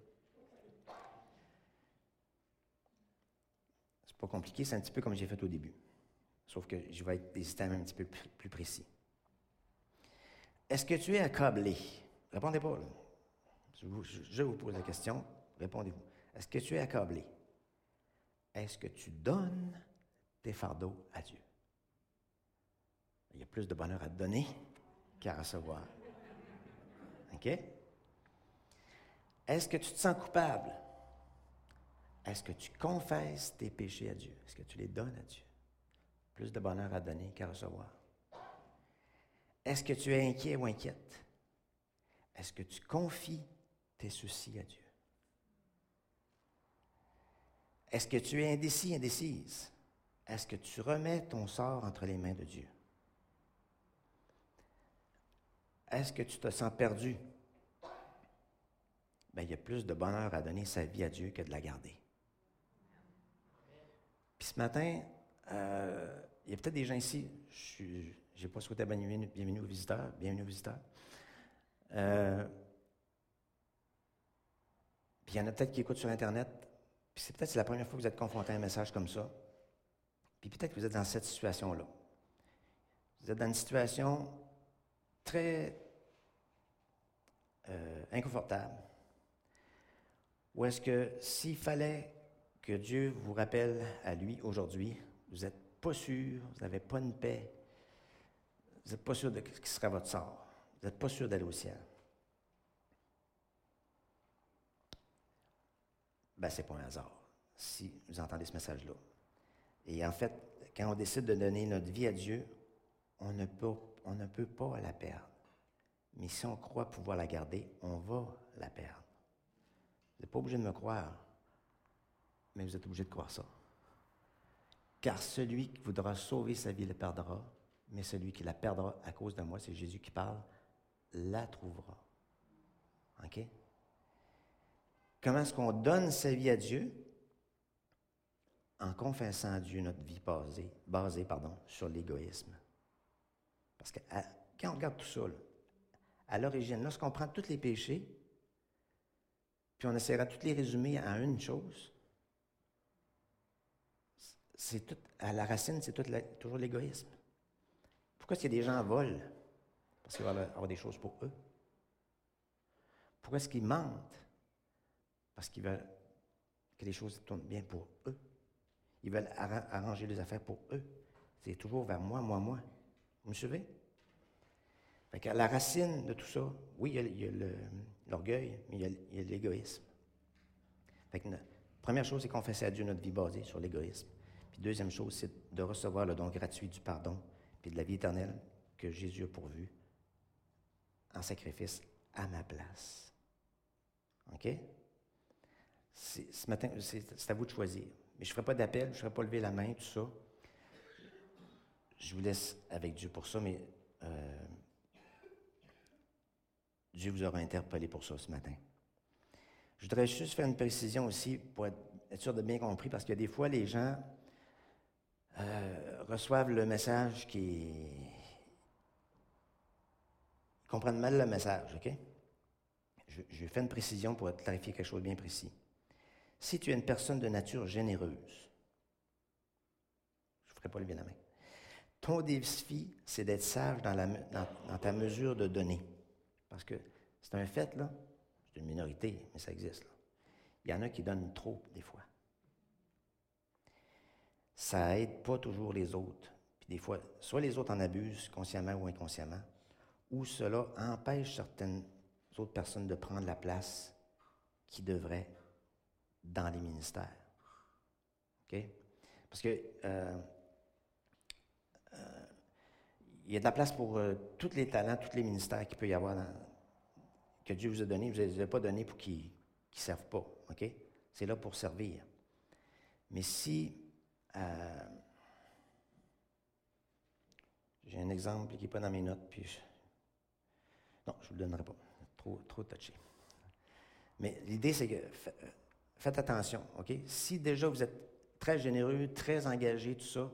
C'est pas compliqué, c'est un petit peu comme j'ai fait au début. Sauf que je vais être des systèmes un petit peu plus précis. Est-ce que tu es accablé? Répondez pas. Je, vous, je vous pose la question. Répondez-vous. Est-ce que tu es accablé? Est-ce que tu donnes tes fardeaux à Dieu? Il y a plus de bonheur à te donner qu'à recevoir. OK? Est-ce que tu te sens coupable? Est-ce que tu confesses tes péchés à Dieu? Est-ce que tu les donnes à Dieu? Plus de bonheur à donner qu'à recevoir. Est-ce que tu es inquiet ou inquiète? Est-ce que tu confies tes soucis à Dieu? Est-ce que tu es indécis, indécise? Est-ce que tu remets ton sort entre les mains de Dieu? Est-ce que tu te sens perdu? Bien, il y a plus de bonheur à donner sa vie à Dieu que de la garder. Puis ce matin, euh, il y a peut-être des gens ici, je n'ai pas souhaité bienvenue, bienvenue aux visiteurs, bienvenue aux visiteurs. Euh, puis il y en a peut-être qui écoutent sur Internet, puis c'est peut-être la première fois que vous êtes confronté à un message comme ça. Puis peut-être que vous êtes dans cette situation-là. Vous êtes dans une situation très euh, inconfortable. Ou est-ce que s'il fallait que Dieu vous rappelle à lui aujourd'hui, vous n'êtes pas sûr, vous n'avez pas une paix, vous n'êtes pas sûr de ce qui sera votre sort, vous n'êtes pas sûr d'aller au ciel. Ben, c'est pas un hasard, si vous entendez ce message-là. Et en fait, quand on décide de donner notre vie à Dieu, on ne peut, on ne peut pas la perdre. Mais si on croit pouvoir la garder, on va la perdre. Vous n'êtes pas obligé de me croire, mais vous êtes obligé de croire ça. Car celui qui voudra sauver sa vie la perdra, mais celui qui la perdra à cause de moi, c'est Jésus qui parle, la trouvera. OK? Comment est-ce qu'on donne sa vie à Dieu? En confessant à Dieu notre vie basée, basée pardon, sur l'égoïsme. Parce que quand on regarde tout ça, à l'origine, lorsqu'on prend tous les péchés, puis on essaiera de tous les résumer à une chose, c'est tout, à la racine, c'est toujours l'égoïsme. Pourquoi est-ce que des gens volent? Parce qu'ils veulent avoir des choses pour eux. Pourquoi est-ce qu'ils mentent? Parce qu'ils veulent que les choses tournent bien pour eux. Ils veulent arranger les affaires pour eux. C'est toujours vers moi, moi, moi. Vous me suivez? Fait la racine de tout ça, oui, il y a, l'orgueil, mais il y a, l'égoïsme. Fait que, première chose, c'est confesser à Dieu notre vie basée sur l'égoïsme. Deuxième chose, c'est de recevoir le don gratuit du pardon puis de la vie éternelle que Jésus a pourvu en sacrifice à ma place. OK? Ce matin, c'est à vous de choisir. Mais je ne ferai pas d'appel, je ne ferai pas lever la main, tout ça. Je vous laisse avec Dieu pour ça, mais euh, Dieu vous aura interpellé pour ça ce matin. Je voudrais juste faire une précision aussi pour être, sûr de bien compris, parce que des fois, les gens euh, reçoivent le message qui. Ils comprennent mal le message, OK? je, fais une précision pour clarifier quelque chose de bien précis. Si tu es une personne de nature généreuse, je ne ferai pas le bien à main. Ton défi, c'est d'être sage dans, dans, ta mesure de donner. Parce que c'est un fait, là. C'est une minorité, mais ça existe. Là. Il y en a qui donnent trop, des fois. Ça aide pas toujours les autres. Puis des fois, soit les autres en abusent, consciemment ou inconsciemment, ou cela empêche certaines autres personnes de prendre la place qui devraient dans les ministères. OK? Parce que euh, euh, il y a de la place pour euh, tous les talents, tous les ministères qu'il peut y avoir que Dieu vous a donnés. Vous ne les a pas donnés pour qu'ils ne servent pas. C'est là pour servir. Mais si. J'ai un exemple qui n'est pas dans mes notes, puis non, je ne vous le donnerai pas. Trop, touché. Mais l'idée, c'est que faites attention, OK? Si déjà vous êtes très généreux, très engagé, tout ça,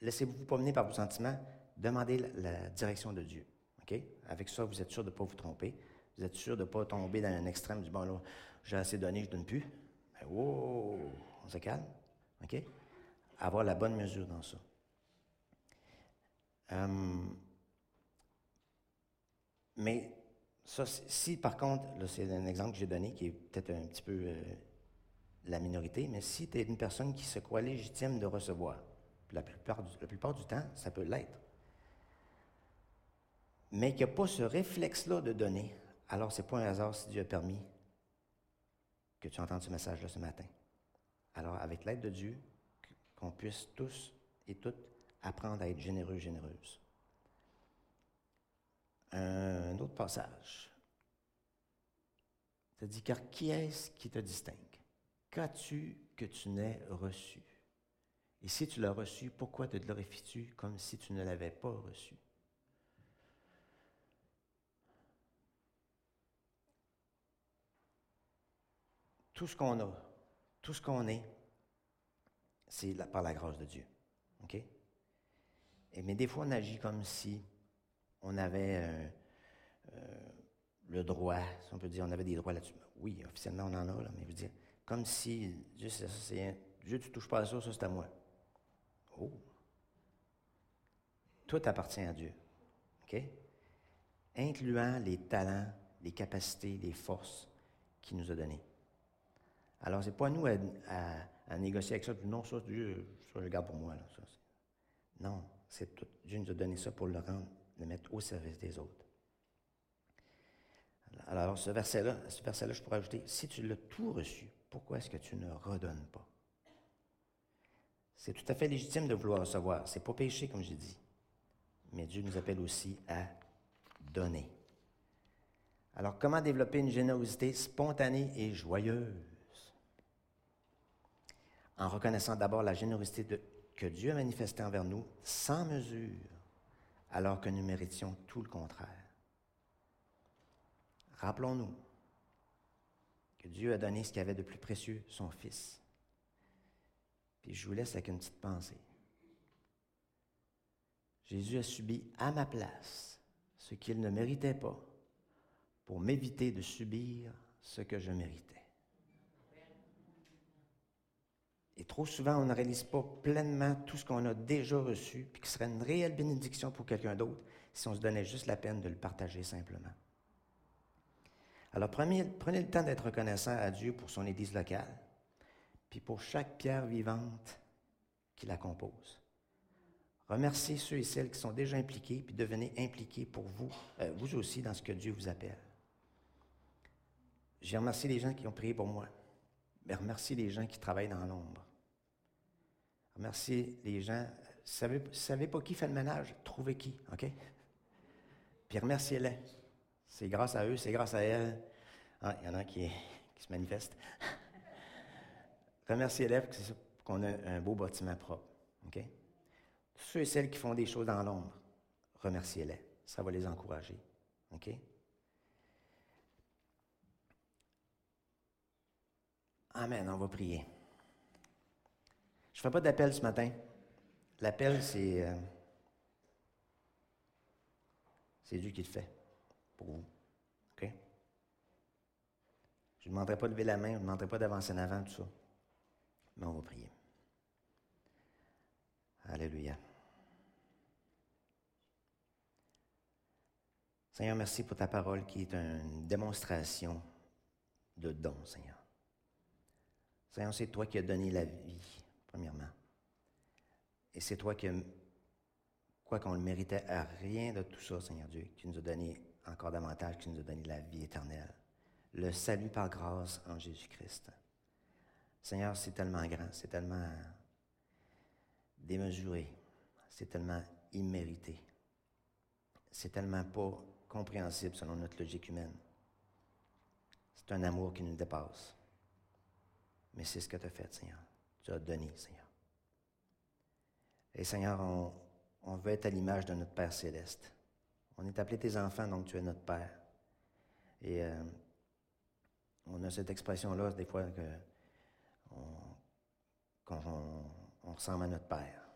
laissez-vous pas mener par vos sentiments, demandez la, direction de Dieu, OK? Avec ça, vous êtes sûr de ne pas vous tromper. Vous êtes sûr de ne pas tomber dans un extrême du bon, là, j'ai assez donné, je ne donne plus. Ben, on se calme, OK? Avoir la bonne mesure dans ça. Hum, mais ça, si par contre, c'est un exemple que j'ai donné qui est peut-être un petit peu euh, la minorité, mais si tu es une personne qui se croit légitime de recevoir, la plupart, du, la plupart du temps, ça peut l'être, mais qu'il n'y a pas ce réflexe-là de donner, alors c'est pas un hasard si Dieu a permis que tu entendes ce message-là ce matin. Alors, avec l'aide de Dieu, qu'on puisse tous et toutes apprendre à être généreux, généreuses un autre passage. Ça dit, car qui est-ce qui te distingue? Qu'as-tu que tu n'aies reçu? Et si tu l'as reçu, pourquoi te glorifies-tu comme si tu ne l'avais pas reçu? Tout ce qu'on a, tout ce qu'on est, c'est par la grâce de Dieu. Mais des fois, on agit comme si on avait euh, euh, le droit, si on peut dire, on avait des droits là-dessus. Oui, officiellement, on en a, là, mais je dire, comme si Dieu, c'est, Dieu tu touches pas à ça, ça c'est à moi. Oh! Tout appartient à Dieu. OK? Incluant les talents, les capacités, les forces qu'il nous a données. Alors, ce n'est pas à nous à, négocier avec ça. Non, ça, Dieu, ça, je le garde pour moi. Non, c'est. Dieu nous a donné ça pour le rendre le mettre au service des autres. Alors, ce verset-là, ce verset-là, je pourrais ajouter, si tu l'as tout reçu, pourquoi est-ce que tu ne redonnes pas? C'est tout à fait légitime de vouloir recevoir. C'est pas péché, comme j'ai dit. Mais Dieu nous appelle aussi à donner. Alors, comment développer une générosité spontanée et joyeuse? En reconnaissant d'abord la générosité que Dieu a manifestée envers nous sans mesure alors que nous méritions tout le contraire. Rappelons-nous que Dieu a donné ce qu'il avait de plus précieux, son Fils. Puis je vous laisse avec une petite pensée. Jésus a subi à ma place ce qu'il ne méritait pas pour m'éviter de subir ce que je méritais. Et trop souvent, on ne réalise pas pleinement tout ce qu'on a déjà reçu, puis qui serait une réelle bénédiction pour quelqu'un d'autre si on se donnait juste la peine de le partager simplement. Alors prenez, le temps d'être reconnaissant à Dieu pour son Église locale, puis pour chaque pierre vivante qui la compose. Remerciez ceux et celles qui sont déjà impliqués, puis devenez impliqués pour vous, euh, vous aussi, dans ce que Dieu vous appelle. J'ai remercié les gens qui ont prié pour moi. Mais remerciez les gens qui travaillent dans l'ombre. Remerciez les gens. Ne savez, pas qui fait le ménage? Trouvez qui, OK? Puis remerciez-les. C'est grâce à eux, c'est grâce à elles. Ah, il y en a qui, se manifestent. remerciez-les qu'on ait un beau bâtiment propre. OK? Ceux et celles qui font des choses dans l'ombre, remerciez-les. Ça va les encourager. OK? Amen, on va prier. Je ne fais pas d'appel ce matin. L'appel, c'est. Euh, c'est Dieu qui le fait pour vous. OK? Je ne demanderai pas de lever la main, je ne demanderai pas d'avancer en avant, tout ça. Mais on va prier. Alléluia. Seigneur, merci pour ta parole qui est une démonstration de don, Seigneur. Seigneur, c'est toi qui as donné la vie, premièrement. Et c'est toi qui, quoi qu'on le méritait à rien de tout ça, Seigneur Dieu, qui nous a donné encore davantage, qui nous a donné la vie éternelle. Le salut par grâce en Jésus-Christ. Seigneur, c'est tellement grand, c'est tellement démesuré, c'est tellement immérité, c'est tellement pas compréhensible selon notre logique humaine. C'est un amour qui nous dépasse. Mais c'est ce que tu as fait, Seigneur. Tu as donné, Seigneur. Et Seigneur, on, veut être à l'image de notre Père céleste. On est appelé tes enfants, donc tu es notre Père. Et euh, on a cette expression-là, des fois, que on, ressemble à notre Père.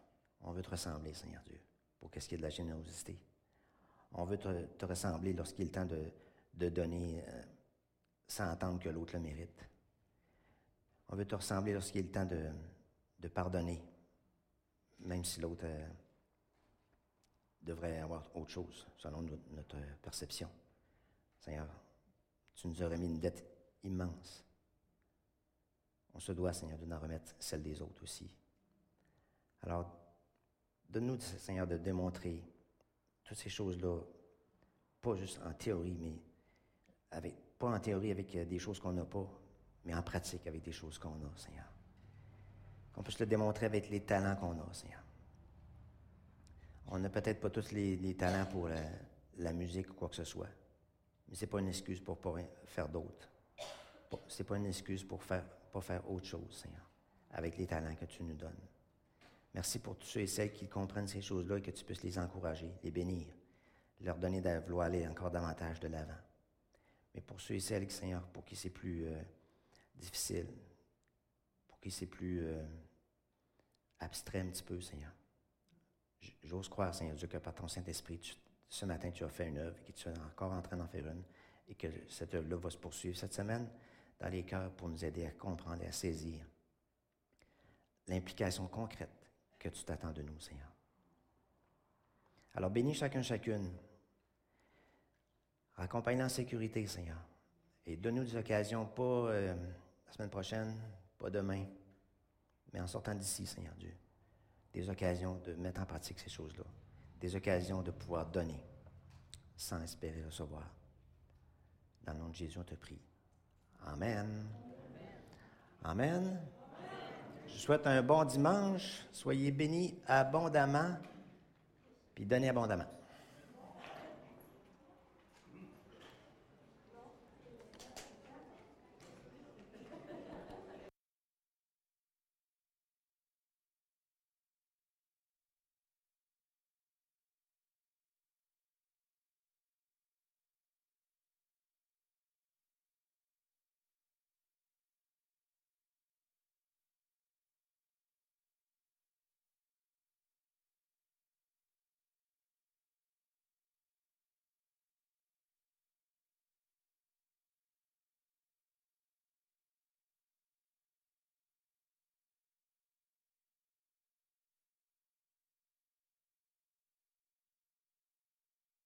On veut te ressembler, Seigneur Dieu, pour qu'est-ce qu'il y ait de la générosité. On veut te, ressembler lorsqu'il est temps de, donner euh, sans attendre que l'autre le mérite. On veut te ressembler lorsqu'il est le temps de, pardonner, même si l'autre euh, devrait avoir autre chose, selon notre perception. Seigneur, tu nous as remis une dette immense. On se doit, Seigneur, de nous remettre celle des autres aussi. Alors, donne-nous, Seigneur, de démontrer toutes ces choses-là, pas juste en théorie, mais avec, pas en théorie avec euh, des choses qu'on n'a pas, mais en pratique avec des choses qu'on a, Seigneur. Qu'on puisse le démontrer avec les talents qu'on a, Seigneur. On n'a peut-être pas tous les, talents pour la, musique ou quoi que ce soit, mais ce n'est pas une excuse pour pas faire d'autres. Ce n'est pas une excuse pour faire, pas faire autre chose, Seigneur, avec les talents que tu nous donnes. Merci pour tous ceux et celles qui comprennent ces choses-là et que tu puisses les encourager, les bénir, leur donner de vouloir aller encore davantage de l'avant. Mais pour ceux et celles, Seigneur, pour qui c'est plus euh, difficile, pour qui c'est plus euh, abstrait un petit peu, Seigneur, j'ose croire, Seigneur Dieu, que par ton Saint-Esprit, ce matin, tu as fait une œuvre et que tu es encore en train d'en faire une et que cette œuvre-là va se poursuivre cette semaine dans les cœurs pour nous aider à comprendre et à saisir l'implication concrète que tu t'attends de nous, Seigneur. Alors bénis chacun, chacune. Accompagne en sécurité, Seigneur. Et donne-nous des occasions, pas euh, la semaine prochaine, pas demain, mais en sortant d'ici, Seigneur Dieu. Des occasions de mettre en pratique ces choses-là. Des occasions de pouvoir donner sans espérer recevoir. Dans le nom de Jésus, on te prie. Amen. Amen. Je souhaite un bon dimanche. Soyez bénis abondamment, puis donnez abondamment.